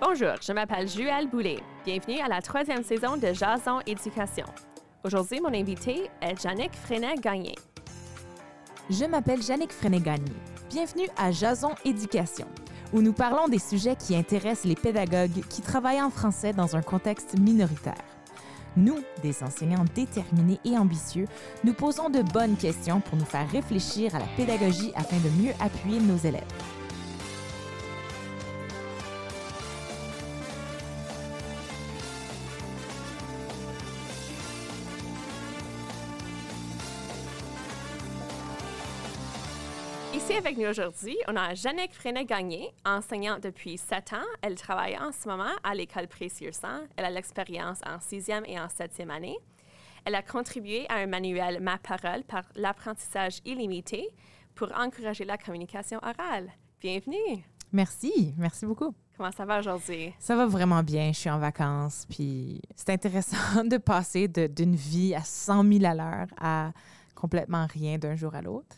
Bonjour, je m'appelle Juelle Boulet. Bienvenue à la troisième saison de Jason Éducation. Aujourd'hui, mon invité est Jannick Freinet-Gagné. Je m'appelle Jannick Freinet-Gagné. Bienvenue à Jason Éducation, où nous parlons des sujets qui intéressent les pédagogues qui travaillent en français dans un contexte minoritaire. Nous, des enseignants déterminés et ambitieux, nous posons de bonnes questions pour nous faire réfléchir à la pédagogie afin de mieux appuyer nos élèves. Avec nous aujourd'hui, on a Jannick Freinet-Gagné, enseignante depuis 7 ans. Elle travaille en ce moment à l'école Précieux-Sang. Elle a l'expérience en sixième et en septième année. Elle a contribué à un manuel Ma parole par l'apprentissage illimité pour encourager la communication orale. Bienvenue. Merci, merci beaucoup. Comment ça va aujourd'hui? Ça va vraiment bien. Je suis en vacances, puis c'est intéressant de passer d'une vie à 100 000 à l'heure à complètement rien d'un jour à l'autre.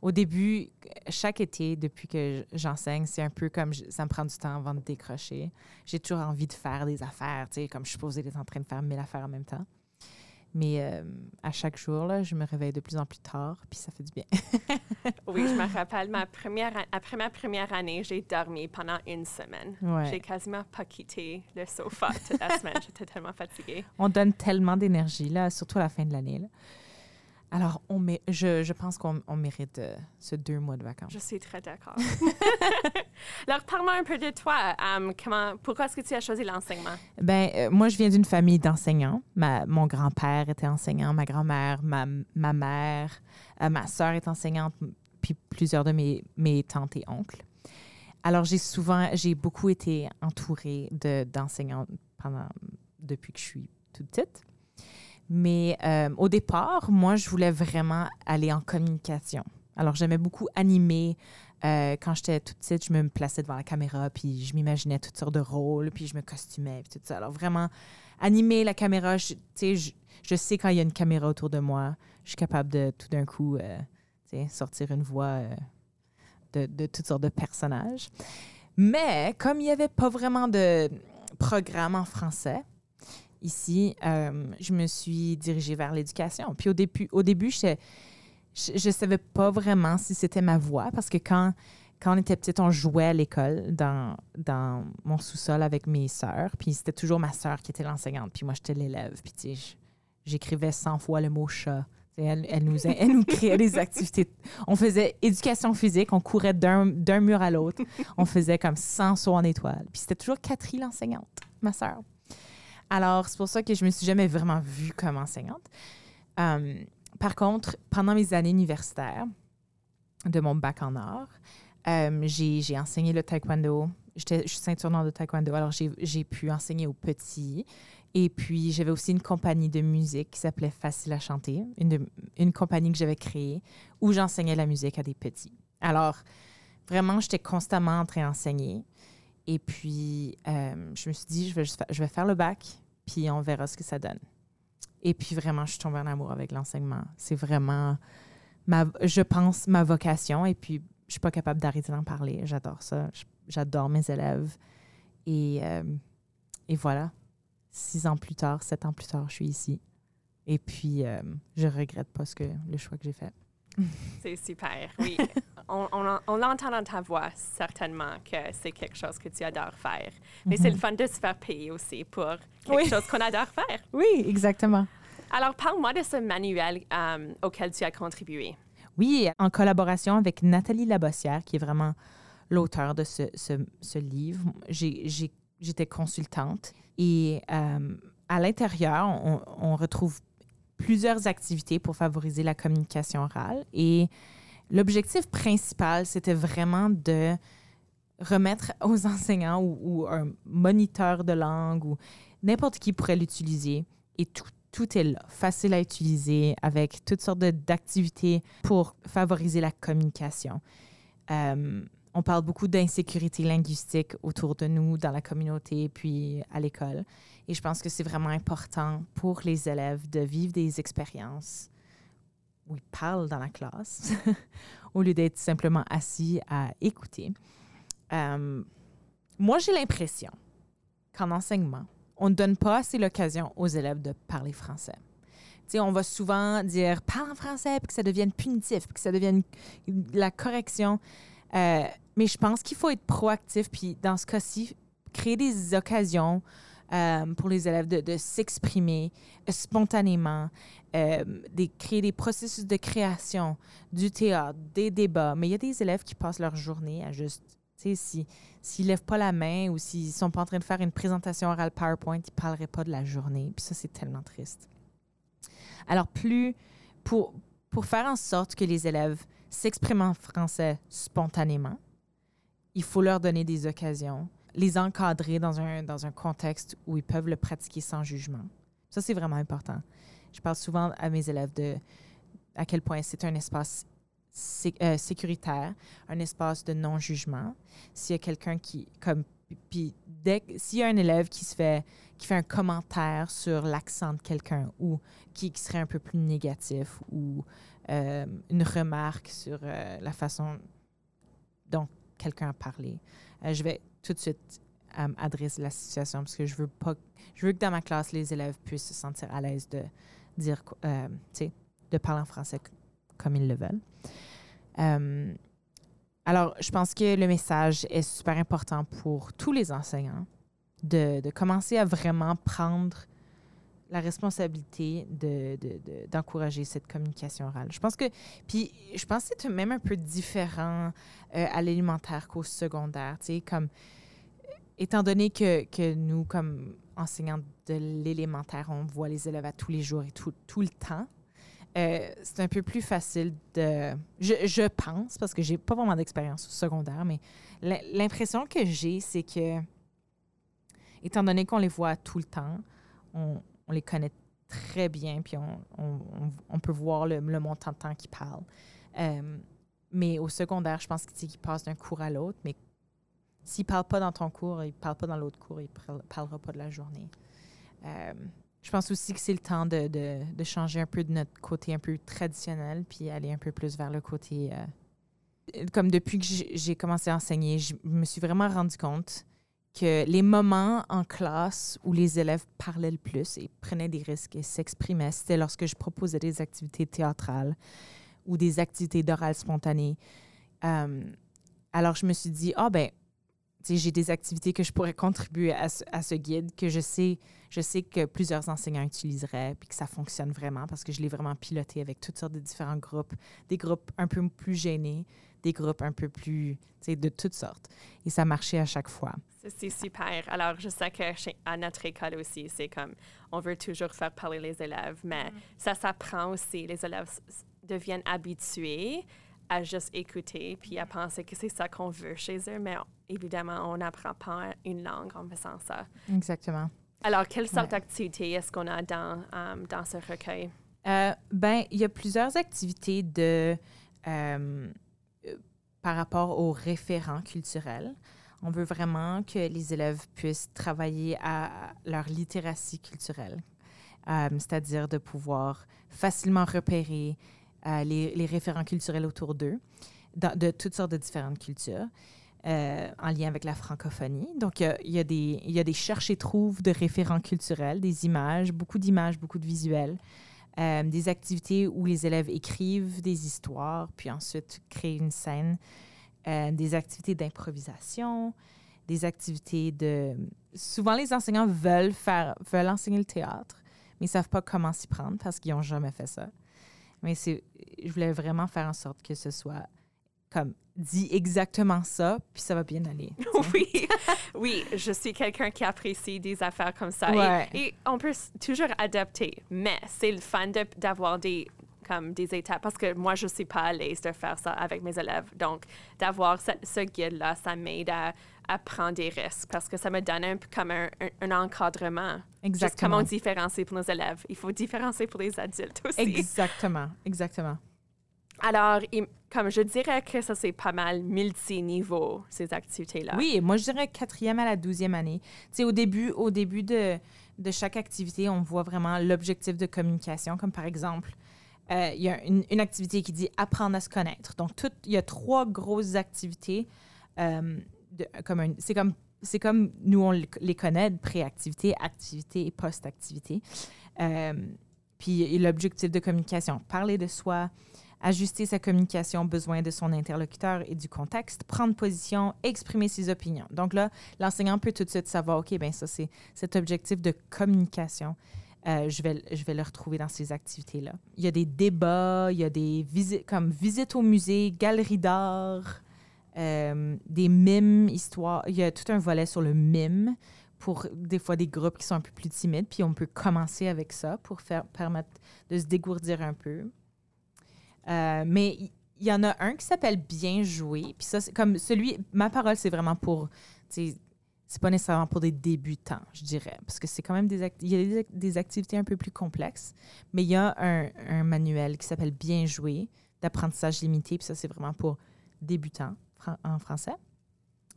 Au début, chaque été, depuis que j'enseigne, c'est un peu comme je- ça me prend du temps avant de décrocher. J'ai toujours envie de faire des affaires, tu sais, comme je suis posée d'être en train de faire mille affaires en même temps. Mais euh, à chaque jour, là, je me réveille de plus en plus tard, puis ça fait du bien. Oui, je me rappelle, ma première, après ma première année, j'ai dormi pendant une semaine. Ouais. J'ai quasiment pas quitté le sofa toute la semaine. J'étais tellement fatiguée. On donne tellement d'énergie, là, surtout à la fin de l'année. Alors, on mé- je, je pense qu'on on mérite euh, ce deux mois de vacances. Je suis très d'accord. Alors, parle-moi un peu de toi. Um, comment, pourquoi est-ce que tu as choisi l'enseignement? Ben, euh, moi, je viens d'une famille d'enseignants. Ma, mon grand-père était enseignant, ma grand-mère, ma, ma mère, euh, ma sœur est enseignante, puis plusieurs de mes, mes tantes et oncles. Alors, j'ai souvent, j'ai beaucoup été entourée de, d'enseignants pendant, depuis que je suis toute petite. Mais euh, au départ, moi, je voulais vraiment aller en communication. Alors, j'aimais beaucoup animer. Euh, quand j'étais toute petite, je me plaçais devant la caméra, puis je m'imaginais toutes sortes de rôles, puis je me costumais, puis tout ça. Alors, vraiment, animer la caméra, je, je, je sais quand il y a une caméra autour de moi, je suis capable de tout d'un coup euh, sortir une voix euh, de, de toutes sortes de personnages. Mais comme il n'y avait pas vraiment de programme en français, ici, euh, je me suis dirigée vers l'éducation. Puis au début, au début je ne savais pas vraiment si c'était ma voie parce que quand, quand on était petite, on jouait à l'école dans, dans mon sous-sol avec mes sœurs. Puis c'était toujours ma sœur qui était l'enseignante. Puis moi, j'étais l'élève. Puis tu sais, j'écrivais 100 fois le mot chat. Elle, elle nous, elle nous créait des activités. On faisait éducation physique, on courait d'un d'un mur à l'autre. On faisait comme 100 sauts en étoile. Puis c'était toujours Catherine l'enseignante, ma sœur. Alors, c'est pour ça que je me suis jamais vraiment vue comme enseignante. Euh, par contre, pendant mes années universitaires de mon bac en art, euh, j'ai enseigné le taekwondo. Je suis ceinture noire de taekwondo, alors j'ai pu enseigner aux petits. Et puis, j'avais aussi une compagnie de musique qui s'appelait Facile à chanter, une compagnie que j'avais créée où j'enseignais la musique à des petits. Alors, vraiment, j'étais constamment en train d'enseigner. Et puis, euh, je me suis dit, je vais, juste je vais faire le bac, puis on verra ce que ça donne. Et puis, vraiment, je suis tombée en amour avec l'enseignement. C'est vraiment, ma, je pense, ma vocation. Et puis, je suis pas capable d'arrêter d'en parler. J'adore ça. J'adore mes élèves. Et, euh, et voilà. Six ans plus tard, sept ans plus tard, je suis ici. Et puis, euh, je regrette pas ce que, le choix que j'ai fait. C'est super, oui. on on, on l'entend dans ta voix, certainement, que c'est quelque chose que tu adores faire. Mais c'est le fun de se faire payer aussi pour quelque Oui. chose qu'on adore faire. Oui, exactement. Alors, parle-moi de ce manuel euh, auquel tu as contribué. Oui, en collaboration avec Nathalie Labossière, qui est vraiment l'auteur de ce, ce- ce livre. J'étais consultante et euh, à l'intérieur, on, on retrouve plusieurs activités pour favoriser la communication orale. Et l'objectif principal, c'était vraiment de remettre aux enseignants ou, un moniteur de langue ou n'importe qui pourrait l'utiliser. Et tout, est là, facile à utiliser, avec toutes sortes d'activités pour favoriser la communication. Euh, on parle beaucoup d'insécurité linguistique autour de nous, dans la communauté, puis à l'école. Et je pense que c'est vraiment important pour les élèves de vivre des expériences où ils parlent dans la classe, au lieu d'être simplement assis à écouter. Euh, moi, j'ai l'impression qu'en enseignement, on ne donne pas assez l'occasion aux élèves de parler français. sais, on va souvent dire parle en français, puis que ça devienne punitif, puis que ça devienne la correction. Euh, mais je pense qu'il faut être proactif, puis dans ce cas-ci, créer des occasions euh, pour les élèves de, s'exprimer spontanément, euh, créer des processus de création, du théâtre, des débats. Mais il y a des élèves qui passent leur journée à juste, sais, si, s'ils ne lèvent pas la main ou s'ils sont pas en train de faire une présentation orale PowerPoint, ils parleraient pas de la journée. Puis ça, c'est tellement triste. Alors, plus pour, pour faire en sorte que les élèves s'expriment en français spontanément, il faut leur donner des occasions, les encadrer dans un, dans un contexte où ils peuvent le pratiquer sans jugement. Ça, c'est vraiment important. Je parle souvent à mes élèves de à quel point c'est un espace euh, sécuritaire, un espace de non-jugement. S'il y a quelqu'un qui, comme, puis s'il y a un élève qui se fait, qui fait un commentaire sur l'accent de quelqu'un ou qui, serait un peu plus négatif ou euh, une remarque sur euh, la façon dont quelqu'un a parlé, je vais tout de suite adresser la situation parce que je veux pas, je veux que dans ma classe les élèves puissent se sentir à l'aise de dire, sais, de parler en français comme ils le veulent. Euh, alors, je pense que le message est super important pour tous les enseignants de commencer à vraiment prendre la responsabilité d'encourager de, de, cette communication orale. Je pense que, puis je pense que c'est même un peu différent euh, à l'élémentaire qu'au secondaire, tu sais, comme, étant donné que, que nous, comme enseignants de l'élémentaire, on voit les élèves à tous les jours et tout, tout le temps, euh, c'est un peu plus facile de. Je, pense, parce que j'ai pas vraiment d'expérience au secondaire, mais l'impression que j'ai, c'est que, étant donné qu'on les voit tout le temps, on, les connaît très bien, puis on, peut voir le, montant de temps qu'ils parlent. Euh, mais au secondaire, je pense qu'ils passent d'un cours à l'autre, mais s'ils ne parlent pas dans ton cours, ils ne parlent pas dans l'autre cours, ils ne parleront pas de la journée. Euh, je pense aussi que c'est le temps de, changer un peu de notre côté un peu traditionnel, puis aller un peu plus vers le côté... Euh, comme depuis que j'ai commencé à enseigner, je me suis vraiment rendu compte que les moments en classe où les élèves parlaient le plus et prenaient des risques et s'exprimaient, c'était lorsque je proposais des activités théâtrales ou des activités d'oral spontané. Euh, alors, je me suis dit, ah ben, j'ai des activités que je pourrais contribuer à ce, guide que je sais, je sais que plusieurs enseignants utiliseraient puis que ça fonctionne vraiment parce que je l'ai vraiment piloté avec toutes sortes de différents groupes, des groupes un peu plus gênés, des groupes un peu plus, de toutes sortes. Et ça marchait à chaque fois. C'est super. Alors, je sais que chez, à notre école aussi, c'est comme, on veut toujours faire parler les élèves, mais mm. ça s'apprend aussi. Les élèves deviennent habitués à juste écouter puis à penser que c'est ça qu'on veut chez eux, mais évidemment, on n'apprend pas une langue en faisant ça. Exactement. Alors, quelle sorte d'activité est-ce qu'on a dans, um, dans ce recueil? Euh, ben, il y a plusieurs activités de, euh, par rapport aux référents culturels. On veut vraiment que les élèves puissent travailler à leur littératie culturelle, euh, c'est-à-dire de pouvoir facilement repérer les, référents culturels autour d'eux, de toutes sortes de différentes cultures. Euh, en lien avec la francophonie. Donc, il y, a, des, y a des cherches et trouves de référents culturels, des images, beaucoup d'images, beaucoup de visuels, euh, des activités où les élèves écrivent des histoires, puis ensuite créent une scène, euh, des activités d'improvisation, des activités de... Souvent, les enseignants veulent, faire, veulent enseigner le théâtre, mais ils ne savent pas comment s'y prendre parce qu'ils n'ont jamais fait ça. Mais je voulais vraiment faire en sorte que ce soit comme dit exactement ça, puis ça va bien aller. oui, oui, je suis quelqu'un qui apprécie des affaires comme ça. Et, on peut toujours adapter, mais c'est le fun d'avoir des comme des étapes parce que moi je suis pas à l'aise de faire ça avec mes élèves. Donc d'avoir ce, guide là, ça m'aide à, prendre des risques parce que ça me donne un peu comme un, encadrement. Exactement. Juste comment différencier pour nos élèves. Il faut différencier pour les adultes aussi. Exactement, exactement. Alors, comme je dirais que ça, c'est pas mal multi-niveau, ces activités-là. Oui, moi, je dirais quatrième à la douzième année. Tu sais, au début, au début de, de chaque activité, on voit vraiment l'objectif de communication, comme par exemple, euh, il y a une, une, activité qui dit apprendre à se connaître. Donc, il y a trois grosses activités. Euh, c'est comme c'est comme nous, on les connaît, préactivité, activité et post-activité. Euh, puis l'objectif de communication, parler de soi, ajuster sa communication aux besoins de son interlocuteur et du contexte, prendre position, exprimer ses opinions. Donc là, l'enseignant peut tout de suite savoir, OK, bien ça, c'est cet objectif de communication. Euh, je, vais, je vais le retrouver dans ces activités-là. Il y a des débats, il y a des visites comme visites au musée, galeries d'art, euh, des mimes, histoires. Il y a tout un volet sur le mime pour des fois des groupes qui sont un peu plus timides. Puis on peut commencer avec ça pour faire, permettre de se dégourdir un peu. Euh, mais il y, en a un qui s'appelle Bien jouer. Puis ça, c'est comme celui, ma parole, c'est vraiment pour, c'est pas nécessairement pour des débutants, je dirais, parce que c'est quand même des, il y a des, activités un peu plus complexes, mais il y a un, un manuel qui s'appelle Bien jouer d'apprentissage limité, puis ça, c'est vraiment pour débutants en français.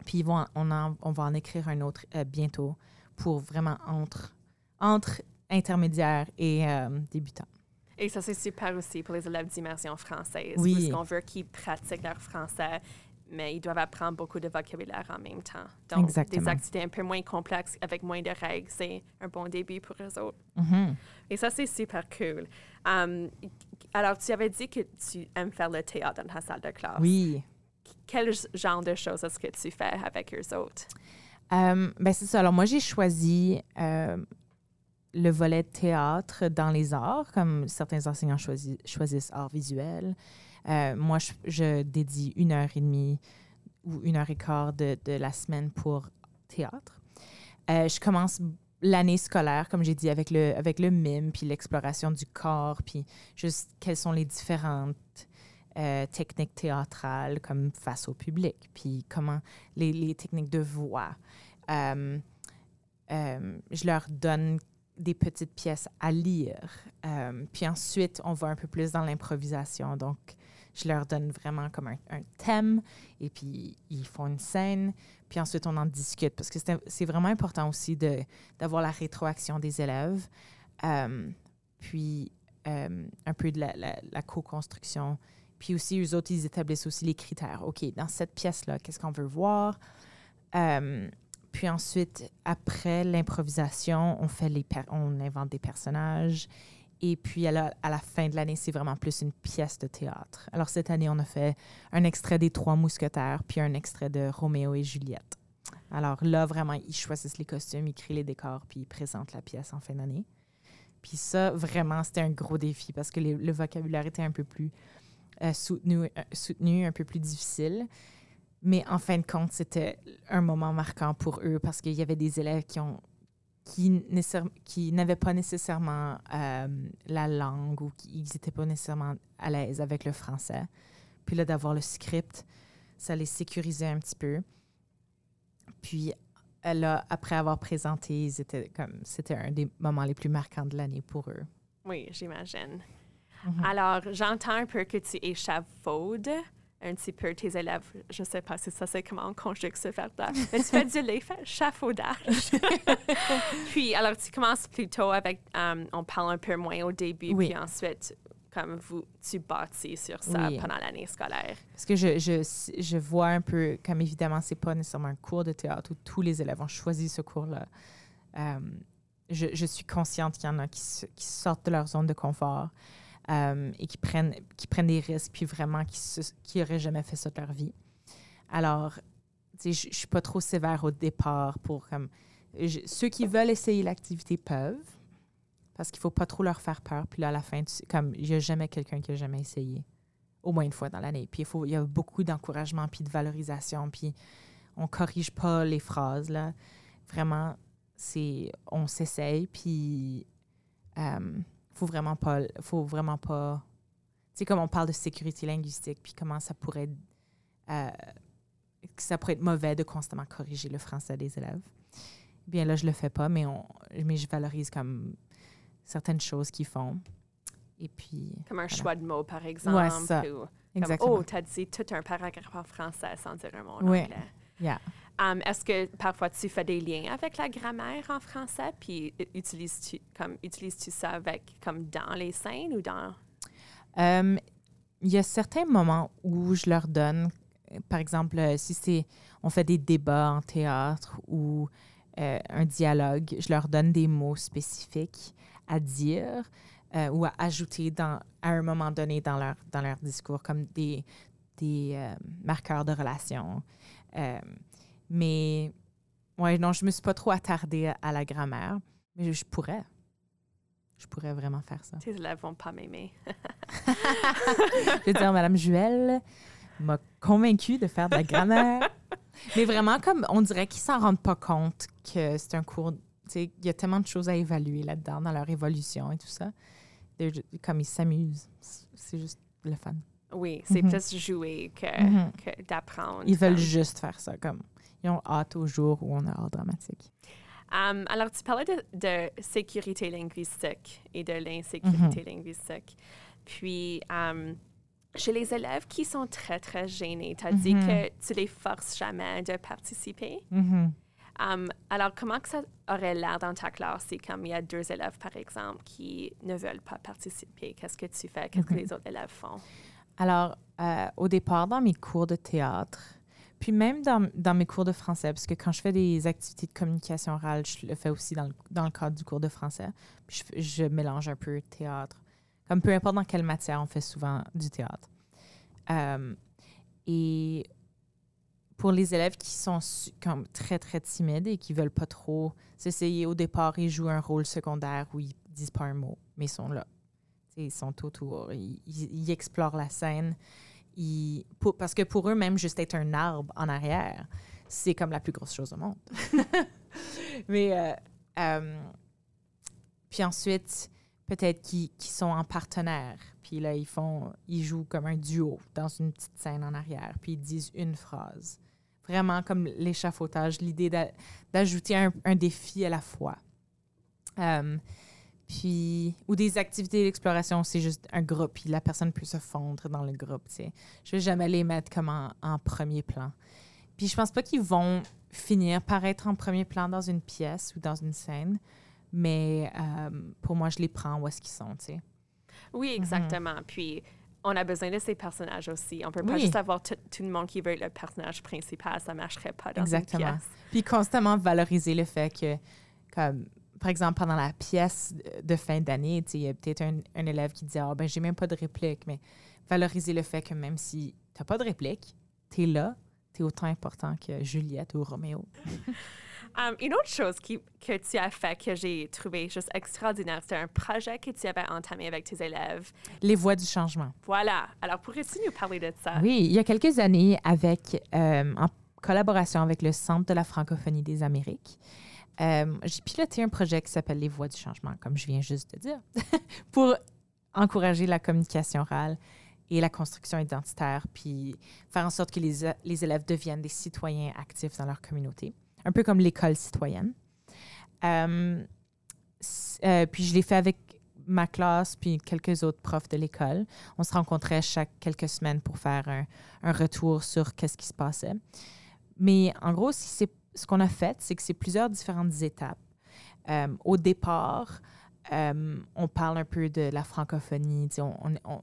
Puis vont, on, on va en écrire un autre euh, bientôt pour vraiment entre, entre intermédiaires et euh, débutants. Et ça, c'est super aussi pour les élèves d'immersion française. Oui. Parce qu'on veut qu'ils pratiquent leur français, mais ils doivent apprendre beaucoup de vocabulaire en même temps. Donc, Exactement. des activités un peu moins complexes avec moins de règles, c'est un bon début pour eux autres. Mm-hmm. Et ça, c'est super cool. Um, alors, tu avais dit que tu aimes faire le théâtre dans ta salle de classe. Oui. Quel genre de choses est-ce que tu fais avec eux autres? Euh, ben c'est ça. Alors, moi, j'ai choisi euh, le volet théâtre dans les arts, comme certains enseignants choisissent art visuel. Euh, moi, je, dédie une heure et demie ou une heure et quart de, la semaine pour théâtre. Euh, je commence l'année scolaire, comme j'ai dit, avec le, avec le mime, puis l'exploration du corps, puis juste quelles sont les différentes euh, techniques théâtrales comme face au public, puis comment les, techniques de voix. Euh, je leur donne des petites pièces à lire. Euh, puis ensuite, on va un peu plus dans l'improvisation. Donc, je leur donne vraiment comme un, thème et puis ils font une scène. Puis ensuite, on en discute parce que c'est vraiment important aussi d'avoir la rétroaction des élèves. Euh, puis euh, un peu de la, co-construction. Puis aussi, eux autres, ils établissent aussi les critères. OK, dans cette pièce-là, qu'est-ce qu'on veut voir? Puis ensuite, après l'improvisation, on fait les on invente des personnages. Et puis à la, à la fin de l'année, c'est vraiment plus une pièce de théâtre. Alors cette année, on a fait un extrait des Trois Mousquetaires, puis un extrait de Roméo et Juliette. Alors là, vraiment, ils choisissent les costumes, ils créent les décors, puis ils présentent la pièce en fin d'année. Puis ça, vraiment, c'était un gros défi parce que le vocabulaire était un peu plus euh, soutenu, euh, soutenu, un peu plus difficile. Mais en fin de compte, c'était un moment marquant pour eux parce qu'il y avait des élèves qui ont qui, n'avaient pas nécessairement euh, la langue ou qui n'étaient pas nécessairement à l'aise avec le français. Puis là, d'avoir le script, ça les sécurisait un petit peu. Puis là, après avoir présenté, c'était un des moments les plus marquants de l'année pour eux. Oui, j'imagine. Mm-hmm. Alors, j'entends un peu que tu échafaudes un petit peu tes élèves. Je ne sais pas si ça, c'est comment on conjugue ce verbe-là. Mais tu fais du l'échafaudage. puis, alors, tu commences plutôt avec, um, on parle un peu moins au début, puis ensuite, comme vous, tu bâtis sur ça pendant l'année scolaire. Parce que je, je, je, vois un peu, comme évidemment, c'est pas nécessairement un cours de théâtre où tous les élèves ont choisi ce cours-là. Um, je, je, suis consciente qu'il y en a qui, qui sortent de leur zone de confort. Euh, et qui prennent, qui prennent des risques, puis vraiment qui n'auraient jamais fait ça de leur vie. Alors, je ne suis pas trop sévère au départ pour comme. ceux qui veulent essayer l'activité peuvent, parce qu'il ne faut pas trop leur faire peur. Puis là, à la fin, comme il n'y a jamais quelqu'un qui a jamais essayé, au moins une fois dans l'année. Puis il, faut, il y a beaucoup d'encouragement, puis de valorisation, puis on ne corrige pas les phrases. Là. Vraiment, c'est on s'essaye, puis. Euh, faut vraiment pas, faut vraiment pas. Tu sais, comme on parle de sécurité linguistique, puis comment ça pourrait, euh, ça pourrait être mauvais de constamment corriger le français des élèves. Bien là, je le fais pas, mais, on, mais je valorise comme certaines choses qu'ils font. Et puis. Comme un choix de mots, par exemple. Ouais, ça. Exactement. oh, tu as dit tout un paragraphe en français sans dire un mot en anglais. Yeah. Est-ce que parfois tu fais des liens avec la grammaire en français, puis utilises-tu comme utilises-tu ça avec comme dans les scènes ou dans? Il y a certains moments où je leur donne par exemple, euh, si c'est on fait des débats en théâtre ou euh, un dialogue, je leur donne des mots spécifiques à dire euh, ou à ajouter à un moment donné dans leur, dans leur discours, comme des, des marqueurs de relation. Mais, ouais, non, je me suis pas trop attardée à, la grammaire, mais je, je pourrais. Je pourrais vraiment faire ça. Tes élèves vont pas m'aimer. Je veux dire, Madame Juel m'a convaincue de faire de la grammaire. Mais vraiment, comme on dirait qu'ils s'en rendent pas compte que c'est un cours. tu sais, Il y a tellement de choses à évaluer là-dedans, dans leur évolution et tout ça. They're Comme ils s'amusent. C'est- juste le fun. Oui, c'est Mhm. plus jouer que, Mhm. que d'apprendre. Ils veulent comme. juste faire ça. Comme, ils ont hâte au jour où on a art dramatique. Um, alors, tu parlais de, de sécurité linguistique et de l'insécurité linguistique. Puis, um, chez les élèves qui sont très, très gênés, tu as dit Mhm. que tu les forces jamais de participer? Mhm. Um, alors, comment que ça aurait l'air dans ta classe si, comme il y a deux élèves, par exemple, qui ne veulent pas participer? Qu'est-ce que tu fais? Qu'est-ce que Mhm. les autres élèves font? Alors, euh, au départ, dans mes cours de théâtre, puis même dans, mes cours de français, parce que quand je fais des activités de communication orale, je le fais aussi dans le, cadre du cours de français. Puis je, mélange un peu théâtre. Comme peu importe dans quelle matière, on fait souvent du théâtre. Euh, et pour les élèves qui sont comme très, très timides et qui veulent pas trop s'essayer au départ, ils jouent un rôle secondaire où ils disent pas un mot, mais ils sont là. Ils sont autour, ils explorent la scène. Parce que pour eux, même juste être un arbre en arrière, c'est comme la plus grosse chose au monde. mais, euh, euh, puis ensuite, peut-être qu'ils qu'ils sont en partenaire. Puis là, ils font, ils jouent comme un duo dans une petite scène en arrière. Puis ils disent une phrase. Vraiment comme l'échafaudage, l'idée d'a- d'ajouter un, un défi à la fois. Euh, puis, ou des activités d'exploration, c'est juste un groupe, puis la personne peut se fondre dans le groupe, tu sais. Je vais jamais les mettre comme en, en premier plan. Puis je pense pas qu'ils vont finir par être en premier plan dans une pièce ou dans une scène, mais euh, pour moi, je les prends où est-ce qu'ils sont, tu sais. Oui, exactement. Puis, on a besoin de ces personnages aussi. On peut pas Oui. juste avoir tout, tout le monde qui veut être le personnage principal. Ça marcherait pas dans Exactement. une pièce. Puis constamment valoriser le fait que, comme, par exemple, pendant la pièce de fin d'année, il y a peut-être un, un élève qui dit Ah, ben, j'ai même pas de réplique, mais valoriser le fait que même si tu n'as pas de réplique, tu es là, tu es autant important que Juliette ou Roméo. Um, une autre chose qui, que tu as fait que j'ai trouvé juste extraordinaire, c'était un projet que tu avais entamé avec tes élèves. Les voies du changement. Voilà. Alors, pourrais-tu nous parler de ça? Oui, il y a quelques années, avec, euh, en collaboration avec le Centre de la francophonie des Amériques, euh, j'ai piloté un projet qui s'appelle Les Voies du changement, comme je viens juste de dire, pour encourager la communication orale et la construction identitaire, puis faire en sorte que les, les élèves deviennent des citoyens actifs dans leur communauté, un peu comme l'école citoyenne. Euh, euh, puis je l'ai fait avec ma classe puis quelques autres profs de l'école. On se rencontrait chaque quelques semaines pour faire un, retour sur qu'est-ce qui se passait. Mais en gros, si c'est- ce qu'on a fait, c'est que c'est plusieurs différentes étapes. Euh, au départ, euh, on parle un peu de la francophonie.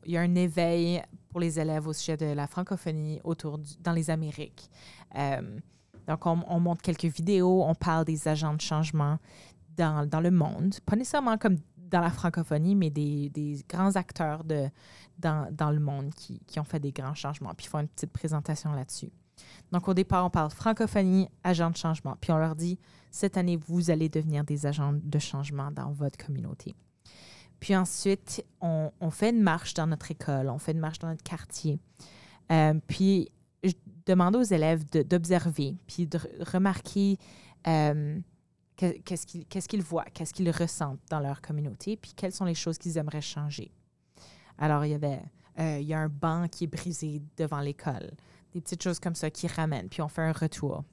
Il y a un éveil pour les élèves au sujet de la francophonie autour dans les Amériques. Euh, donc, on, on montre quelques vidéos, on parle des agents de changement dans, le monde. Pas nécessairement comme dans la francophonie, mais des, grands acteurs dans le monde qui, qui ont fait des grands changements. Puis ils font une petite présentation là-dessus. Donc, au départ, on parle francophonie, agents de changement. Puis on leur dit, cette année, vous allez devenir des agents de changement dans votre communauté. Puis ensuite, on, fait une marche dans notre école, on fait une marche dans notre quartier. Euh, puis, je demande aux élèves d'observer, puis de re- remarquer euh, que- qu'est-ce qu'ils qu'est-ce qu'ils voient, qu'est-ce qu'ils ressentent dans leur communauté, puis quelles sont les choses qu'ils aimeraient changer. Alors, il y avait, euh, il y a un banc qui est brisé devant l'école, des petites choses comme ça qui ramènent, puis on fait un retour.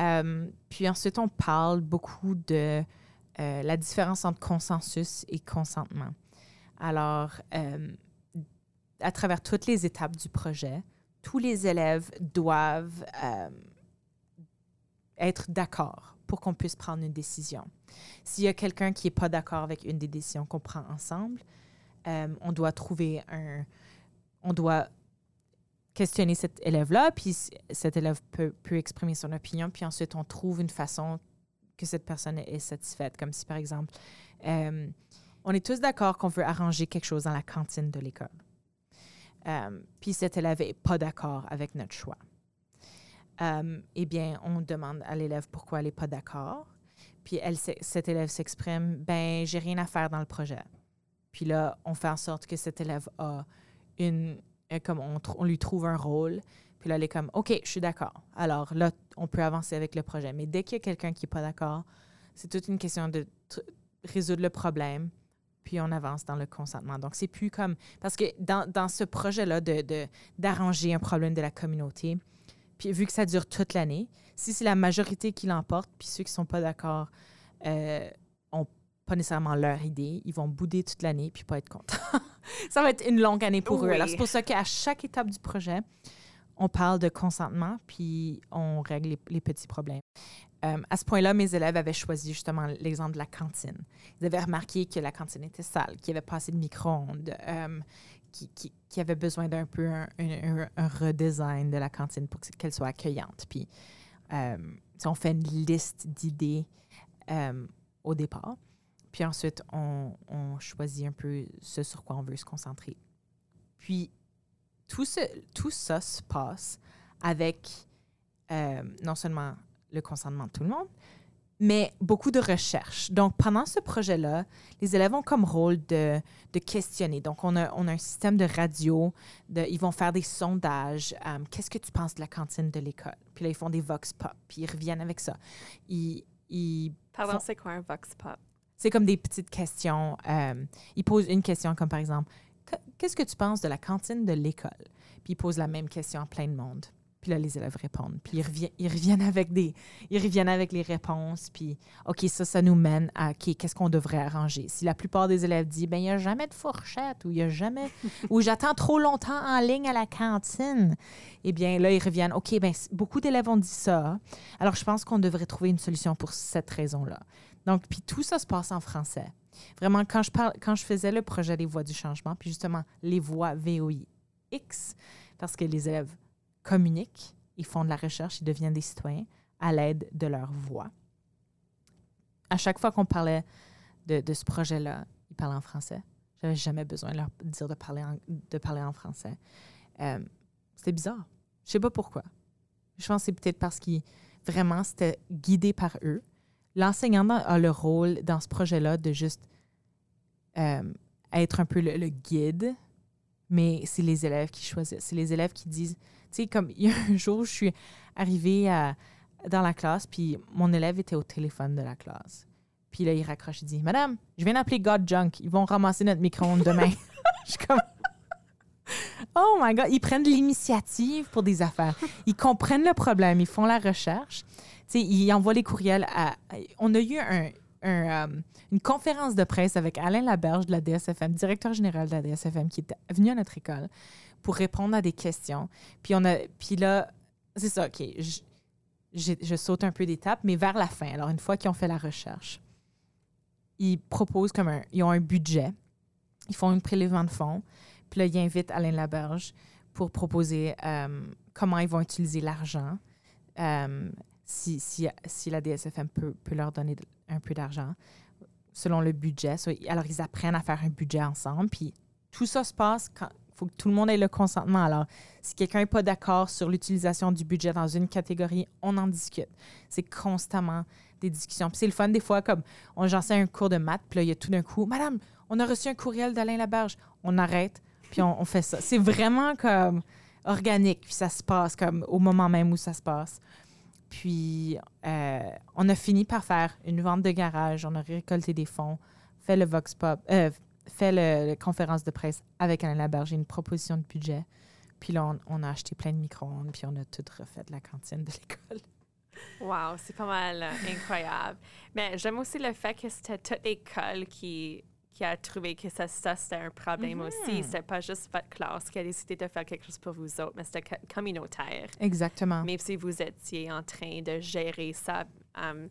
Euh, puis ensuite, on parle beaucoup de euh, la différence entre consensus et consentement. Alors, euh, à travers toutes les étapes du projet, tous les élèves doivent être d'accord pour qu'on puisse prendre une décision. S'il y a quelqu'un qui n'est pas d'accord avec une des décisions qu'on prend ensemble, on doit trouver un... On doit questionner cet élève-là, puis cet élève peut, exprimer son opinion, puis ensuite on trouve une façon que cette personne est satisfaite. Comme si, par exemple, euh, on est tous d'accord qu'on veut arranger quelque chose dans la cantine de l'école. Euh, puis cet élève n'est pas d'accord avec notre choix. Euh, eh bien, on demande à l'élève pourquoi elle n'est pas d'accord. Puis elle, cet élève s'exprime, ben, j'ai rien à faire dans le projet. Puis là, on fait en sorte que cet élève a une, comme on, lui trouve un rôle. Puis là, elle est comme, OK, je suis d'accord. Alors là, on peut avancer avec le projet. Mais dès qu'il y a quelqu'un qui n'est pas d'accord, c'est toute une question de résoudre le problème, puis on avance dans le consentement. Donc, c'est plus comme. Parce que dans, dans ce projet-là d'arranger de, un problème de la communauté, puis vu que ça dure toute l'année, si c'est la majorité qui l'emporte, puis ceux qui ne sont pas d'accord euh, pas nécessairement leur idée, ils vont bouder toute l'année puis pas être contents. ça va être une longue année pour eux. Alors, c'est pour ça qu'à chaque étape du projet, on parle de consentement puis on règle les petits problèmes. Euh, à ce point-là, mes élèves avaient choisi justement l'exemple de la cantine. Ils avaient remarqué que la cantine était sale, qu'il n'y avait pas assez de micro-ondes, euh, qu'il qui, avait besoin d'un peu un, redesign de la cantine pour qu'elle soit accueillante. Puis, euh, on fait une liste d'idées au départ. Puis ensuite, on, choisit un peu ce sur quoi on veut se concentrer. Puis, tout, ce, tout ça se passe avec non seulement le consentement de tout le monde, mais beaucoup de recherche. Donc, pendant ce projet-là, les élèves ont comme rôle de, de questionner. Donc, on a, on a, un système de radio, de, ils vont faire des sondages. Euh, qu'est-ce que tu penses de la cantine de l'école? Puis là, ils font des vox pop, puis ils reviennent avec ça. Ils, ils Pardon, c'est quoi un vox pop? C'est comme des petites questions. Euh, ils posent une question comme par exemple, qu'est-ce que tu penses de la cantine de l'école? Puis ils posent la même question à plein de monde. Puis là, les élèves répondent. Puis ils, reviennent, ils reviennent avec des, ils reviennent avec les réponses. Puis, OK, ça, ça nous mène à, OK, qu'est-ce qu'on devrait arranger? Si la plupart des élèves disent, ben il n'y a jamais de fourchette ou il n'y a jamais, ou j'attends trop longtemps en ligne à la cantine, eh bien, là, ils reviennent, OK, ben beaucoup d'élèves ont dit ça. Alors, je pense qu'on devrait trouver une solution pour cette raison-là. Donc, puis tout ça se passe en français. Vraiment, quand je, parle, quand je faisais le projet des voix du changement, puis justement, les voix VOIX, parce que les élèves communiquent, ils font de la recherche, ils deviennent des citoyens à l'aide de leur voix. À chaque fois qu'on parlait de, ce projet-là, ils parlaient en français. Je n'avais jamais besoin de leur dire de parler en, de parler en français. Euh, c'était bizarre. Je ne sais pas pourquoi. Je pense que c'est peut-être parce qu'ils vraiment c'était guidé par eux. L'enseignant a le rôle dans ce projet-là de juste euh, être un peu le guide, mais c'est les élèves qui choisissent. C'est les élèves qui disent tu sais, comme il y a un jour, je suis arrivée dans la classe, puis mon élève était au téléphone de la classe. Puis là, il raccroche, il dit Madame, je viens d'appeler God Junk. Ils vont ramasser notre micro-ondes demain. je suis comme Oh my God, ils prennent l'initiative pour des affaires. Ils comprennent le problème, ils font la recherche. Ils envoient les courriels à. On a eu euh, une conférence de presse avec Alain Laberge de la DSFM, directeur général de la DSFM, qui est venu à notre école pour répondre à des questions. Puis, on a, puis là, c'est ça, OK, je, je saute un peu d'étape, mais vers la fin, alors une fois qu'ils ont fait la recherche, ils proposent comme un, ils ont un budget, ils font un prélèvement de fonds, puis là, ils invitent Alain Laberge pour proposer euh, comment ils vont utiliser l'argent, euh, si, la DSFM peut, leur donner un peu d'argent selon le budget. alors, ils apprennent à faire un budget ensemble, puis tout ça se passe quand, faut que tout le monde ait le consentement. Alors, si quelqu'un n'est pas d'accord sur l'utilisation du budget dans une catégorie, on en discute. C'est constamment des discussions. Puis c'est le fun des fois, comme on j'enseigne un cours de maths, puis là, il y a tout d'un coup, Madame, on a reçu un courriel d'Alain Laberge. On arrête, puis on, fait ça. C'est vraiment comme organique, puis ça se passe comme au moment même où ça se passe. Puis, euh, on a fini par faire une vente de garage, on a récolté des fonds, fait le Vox Pop, euh, fait la conférence de presse avec Alain Laberge, une proposition de budget. Puis là, on, a acheté plein de micro-ondes, puis on a tout refait la cantine de l'école. Wow, c'est pas mal euh, incroyable. Mais j'aime aussi le fait que c'était toute l'école qui, qui a trouvé que ça, ça c'était un problème mm-hmm. aussi. C'était pas juste votre classe qui a décidé de faire quelque chose pour vous autres, mais c'était communautaire. Exactement. Même si vous étiez en train de gérer ça, um,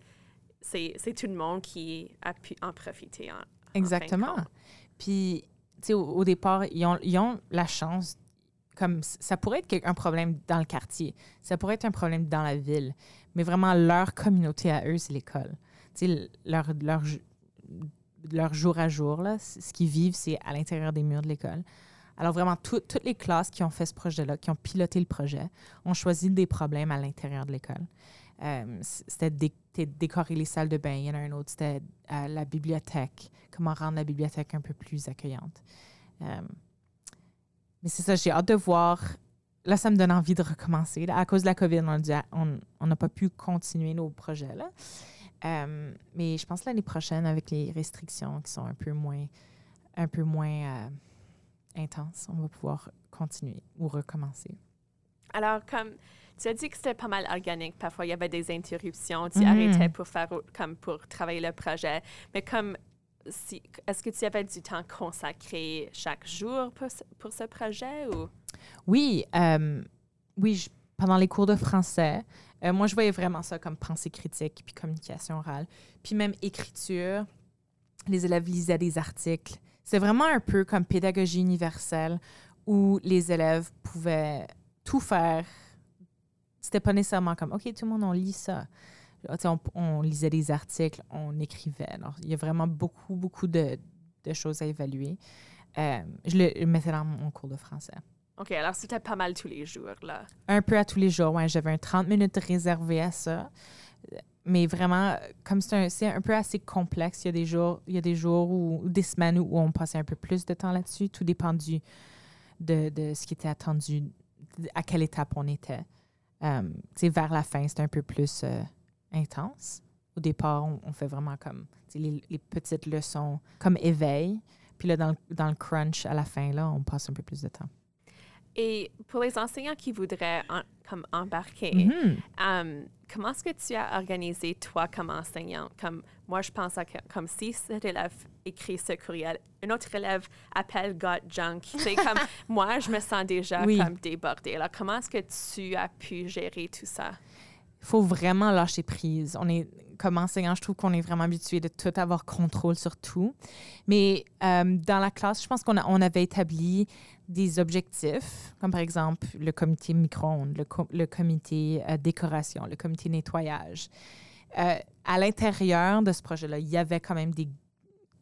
c'est tout le monde qui a pu en profiter. Exactement. Puis, tu sais, au, départ, ils ont, ils ont, la chance, comme ça pourrait être un problème dans le quartier, ça pourrait être un problème dans la ville, mais vraiment leur communauté à eux, c'est l'école. Leur, leur, leur jour à jour, là, ce qu'ils vivent, c'est à l'intérieur des murs de l'école. Alors vraiment, toutes les classes qui ont fait ce projet-là, qui ont piloté le projet, ont choisi des problèmes à l'intérieur de l'école. Euh, c'était décorer les salles de bain. Il y en a un autre, c'était euh, la bibliothèque. Comment rendre la bibliothèque un peu plus accueillante. Euh, mais c'est ça, j'ai hâte de voir. Là, ça me donne envie de recommencer. à cause de la COVID, on n'a pas pu continuer nos projets. Là. Euh, mais je pense l'année prochaine, avec les restrictions qui sont un peu moins, un peu moins euh, intenses, on va pouvoir continuer ou recommencer. Alors, comme tu as dit que c'était pas mal organique, parfois il y avait des interruptions, tu mm-hmm. arrêtais pour faire comme pour travailler le projet, mais comme si, est-ce que tu avais du temps consacré chaque jour pour, pour ce projet ou? Oui, euh, oui, pendant les cours de français, euh, moi, je voyais vraiment ça comme pensée critique, puis communication orale, puis même écriture. Les élèves lisaient des articles. C'est vraiment un peu comme pédagogie universelle où les élèves pouvaient tout faire. C'était pas nécessairement comme, OK, tout le monde, on lit ça. On, lisait des articles, on écrivait. Alors, il y a vraiment beaucoup, beaucoup de, de choses à évaluer. Euh, je le mettais dans mon cours de français. OK, alors c'était pas mal tous les jours, là. Un peu à tous les jours, oui. J'avais un 30 minutes réservé à ça. Mais vraiment, comme c'est un, peu assez complexe, il y a des jours, il y a des jours ou, des semaines où on passait un peu plus de temps là-dessus. Tout dépend de, de ce qui était attendu, à quelle étape on était. Euh, vers la fin, c'était un peu plus euh, intense. Au départ, on, fait vraiment comme les, les, petites leçons, comme éveil. Puis là, dans, dans le crunch, à la fin, là, on passe un peu plus de temps. Et pour les enseignants qui voudraient comme embarquer, mm-hmm. um, comment est-ce que tu as organisé toi comme enseignant? Comme moi, je pense à comme si cet élève écrit ce courriel, un autre élève appelle Got Junk. C'est comme moi, je me sens déjà comme débordée. Alors, comment est-ce que tu as pu gérer tout ça? Il faut vraiment lâcher prise. On est comme enseignant, je trouve qu'on est vraiment habitué de tout avoir contrôle sur tout. Mais euh, dans la classe, je pense qu'on on avait établi des objectifs, comme par exemple le comité micro-ondes, le, comité euh, décoration, le comité nettoyage. Euh, à l'intérieur de ce projet-là, il y avait quand même des...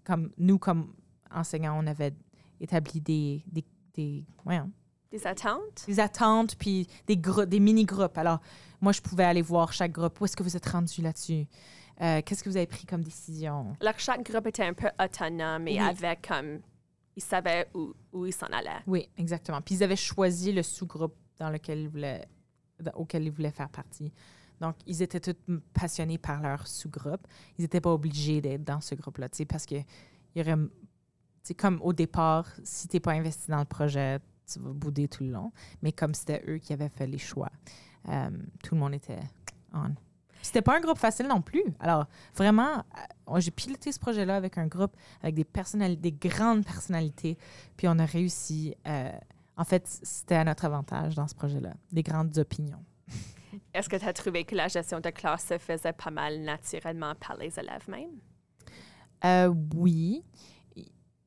Comme nous, comme enseignants, on avait établi des... des, des, des attentes? Des attentes, puis des, des mini-groupes. Alors, moi, je pouvais aller voir chaque groupe. Où est-ce que vous êtes rendu là-dessus? Euh, qu'est-ce que vous avez pris comme décision? Alors, chaque groupe était un peu autonome et avec comme. Ils savaient où, où ils s'en allaient. Oui, exactement. Puis ils avaient choisi le sous-groupe dans lequel ils voulaient, auquel ils voulaient faire partie. Donc, ils étaient tous passionnés par leur sous-groupe. Ils n'étaient pas obligés d'être dans ce groupe-là, parce que y aurait. C'est comme au départ, si tu n'es pas investi dans le projet, tu vas bouder tout le long. Mais comme c'était eux qui avaient fait les choix, euh, tout le monde était on. C'était pas un groupe facile non plus. Alors, vraiment, euh, j'ai piloté ce projet-là avec un groupe, avec des personnalités, des grandes personnalités, puis on a réussi. Euh, en fait, c'était à notre avantage dans ce projet-là, des grandes opinions. Est-ce que tu as trouvé que la gestion de classe se faisait pas mal naturellement par les élèves même? oui.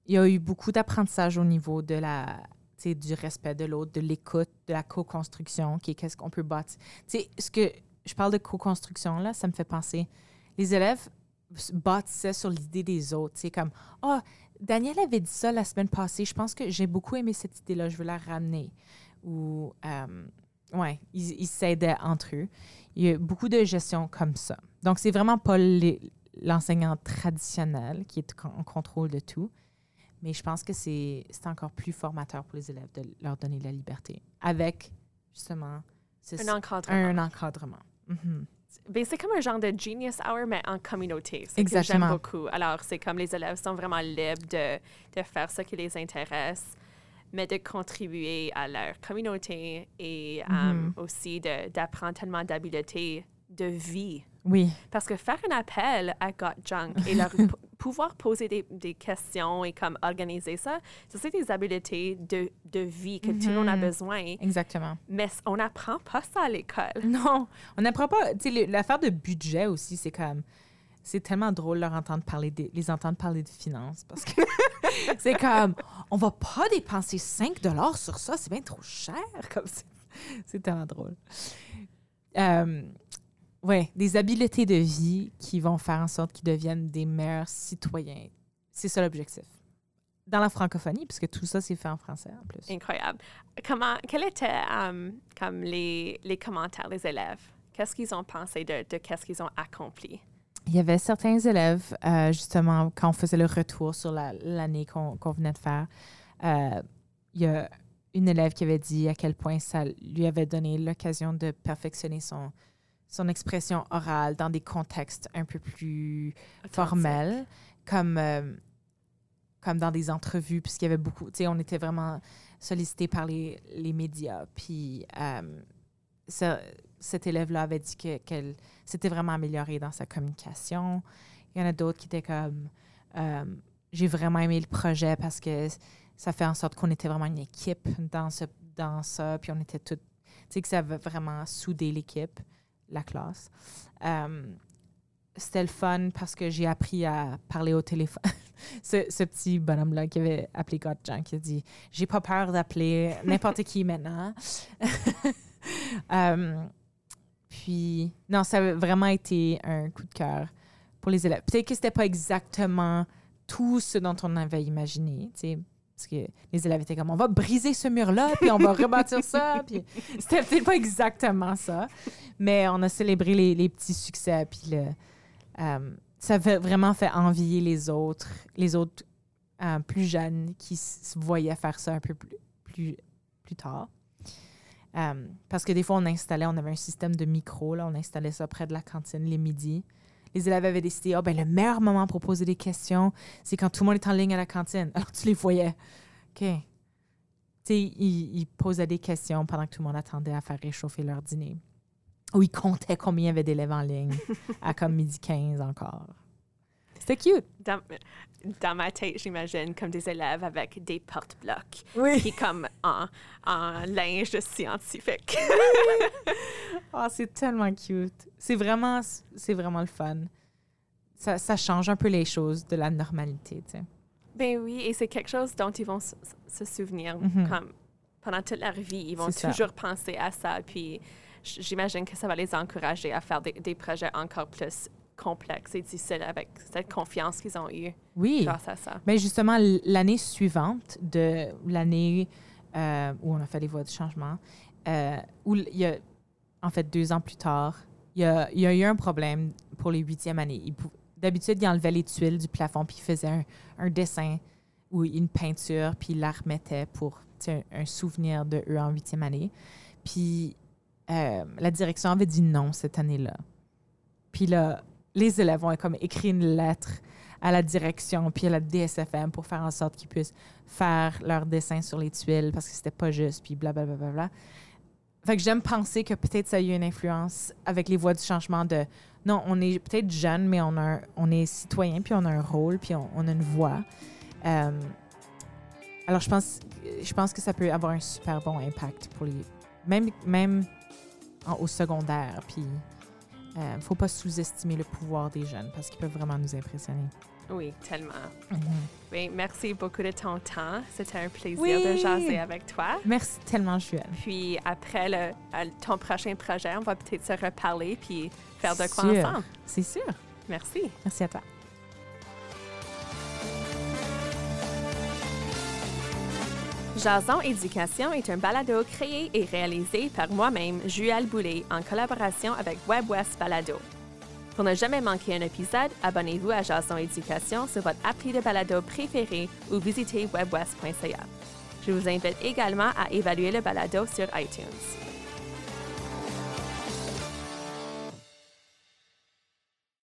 Il y a eu beaucoup d'apprentissage au niveau de la du respect de l'autre, de l'écoute, de la co-construction, qui est qu'est-ce qu'on peut bâtir. sais, ce que je parle de co-construction, là, ça me fait penser. Les élèves bâtissaient sur l'idée des autres. C'est comme, oh, Daniel avait dit ça la semaine passée. Je pense que j'ai beaucoup aimé cette idée-là. Je veux la ramener. Ou, euh, ouais, ils s'aidaient entre eux. Il y a beaucoup de gestion comme ça. Donc, c'est vraiment pas l'enseignant traditionnel qui est en contrôle de tout. Mais je pense que c'est encore plus formateur pour les élèves de leur donner la liberté avec justement un encadrement. Un encadrement. Mhm. Ben, c'est comme un genre de genius hour, mais en communauté. Exactement. J'aime beaucoup. Alors, c'est comme les élèves sont vraiment libres de, de faire ce qui les intéresse, mais de contribuer à leur communauté et mhm. um, aussi d'apprendre tellement d'habiletés de vie. Oui. Parce que faire un appel à Got Junk et leur pouvoir poser des, des, questions et comme organiser ça, c'est des habiletés de, de vie que tout le monde a mhm. besoin. Exactement. Mais on n'apprend pas ça à l'école. Non, on n'apprend pas. Tu sais, l'affaire de budget aussi, c'est comme c'est tellement drôle leur entendre parler des- les entendre parler de finances parce que c'est comme on va pas dépenser 5 dollars sur ça, c'est bien trop cher comme c'est, c'est tellement drôle. Euh, ouais, des habiletés de vie qui vont faire en sorte qu'ils deviennent des meilleurs citoyens. C'est ça l'objectif. Dans la francophonie, puisque tout ça c'est fait en français en plus. Incroyable. Comment, quels étaient euh, comme les, les commentaires des élèves? Qu'est-ce qu'ils ont pensé de, de qu'est-ce qu'ils ont accompli? Il y avait certains élèves, euh, justement, quand on faisait le retour sur la- l'année qu'on qu'on venait de faire, euh, il y a une élève qui avait dit à quel point ça lui avait donné l'occasion de perfectionner son, son expression orale dans des contextes un peu plus formels, comme, euh, comme dans des entrevues, puisqu'il y avait beaucoup, tu sais, on était vraiment sollicité par les, les médias. Puis euh, ça- cet élève-là avait dit que- qu'elle s'était vraiment améliorée dans sa communication. Il y en a d'autres qui étaient comme, euh, j'ai vraiment aimé le projet parce que ça fait en sorte qu'on était vraiment une équipe dans, ce, dans ça, puis on était toutes, tu sais, que ça avait vraiment soudé l'équipe, la classe. Euh, c'était le fun parce que j'ai appris à parler au téléphone. ce, ce petit bonhomme-là qui avait appelé Jean qui a dit J'ai pas peur d'appeler n'importe qui maintenant. Euh, puis, non, ça a vraiment été un coup de cœur pour les élèves. Peut-être que c'était pas exactement tout ce dont on avait imaginé, parce que les élèves étaient comme on va briser ce mur-là, puis on va rebâtir ça. Puis c'était peut-être pas exactement ça, mais on a célébré les, les petits succès, puis le, euh, ça fait vraiment fait envier les autres, les autres euh, plus jeunes qui se voyaient faire ça un peu plus, plus, plus tard. Euh, parce que des fois, on installait, on avait un système de micro, là, on installait ça près de la cantine les midis. Les élèves avaient décidé, ah ben le meilleur moment pour poser des questions, c'est quand tout le monde est en ligne à la cantine. Alors tu les voyais. OK. Tu sais, ils, ils posaient des questions pendant que tout le monde attendait à faire réchauffer leur dîner. Ou ils comptaient combien il y avait d'élèves en ligne à comme midi 15 encore. C'était cute. Dans, dans ma tête, j'imagine comme des élèves avec des porte-blocs, Oui. puis comme en, en linge scientifique. Oh, c'est tellement cute. C'est vraiment, c'est vraiment le fun. Ça, ça change un peu les choses de la normalité, tu sais. Ben oui, et c'est quelque chose dont ils vont se, se souvenir Mhm. comme pendant toute leur vie. Ils vont ça. toujours penser à ça. Puis j'imagine que ça va les encourager à faire des, des projets encore plus complexes et difficiles avec cette confiance qu'ils ont eue Oui. grâce à ça. Mais justement, l'année suivante de l'année euh, où on a fait les voies de changement, euh, où il y a, en fait, deux ans plus tard, il y a, il y a eu un problème pour les huitièmes années. D'habitude, ils enlevaient les tuiles du plafond puis ils faisaient un, un dessin ou une peinture puis ils la remettaient pour un souvenir de eux en huitième année. Puis euh, la direction avait dit non cette année-là. Puis là, les élèves ont écrit une lettre à la direction puis à la DSFM pour faire en sorte qu'ils puissent faire leur dessin sur les tuiles parce que c'était pas juste puis blablabla. Bla, bla, bla. Fait que j'aime penser que peut-être ça a eu une influence avec les voies du changement de non, on est peut-être jeune, mais on, est citoyen puis on a un rôle puis on, a une voix. Euh, alors je pense, que ça peut avoir un super bon impact pour les même même au secondaire puis euh, faut pas sous-estimer le pouvoir des jeunes parce qu'ils peuvent vraiment nous impressionner. Oui, tellement. Mhm. Oui, merci beaucoup de ton temps. C'était un plaisir Oui. de jaser avec toi. Merci tellement, Juel. Puis après le, ton prochain projet, on va peut-être se reparler puis faire de quoi Sûr. ensemble. C'est sûr. Merci. Merci à toi. Jason Éducation est un balado créé et réalisé par moi-même, Juelle Boulay, en collaboration avec WebWest Balado. Pour ne jamais manquer un épisode, abonnez-vous à Jason Éducation sur votre appli de balado préféré ou visitez webwest.ca. Je vous invite également à évaluer le balado sur iTunes.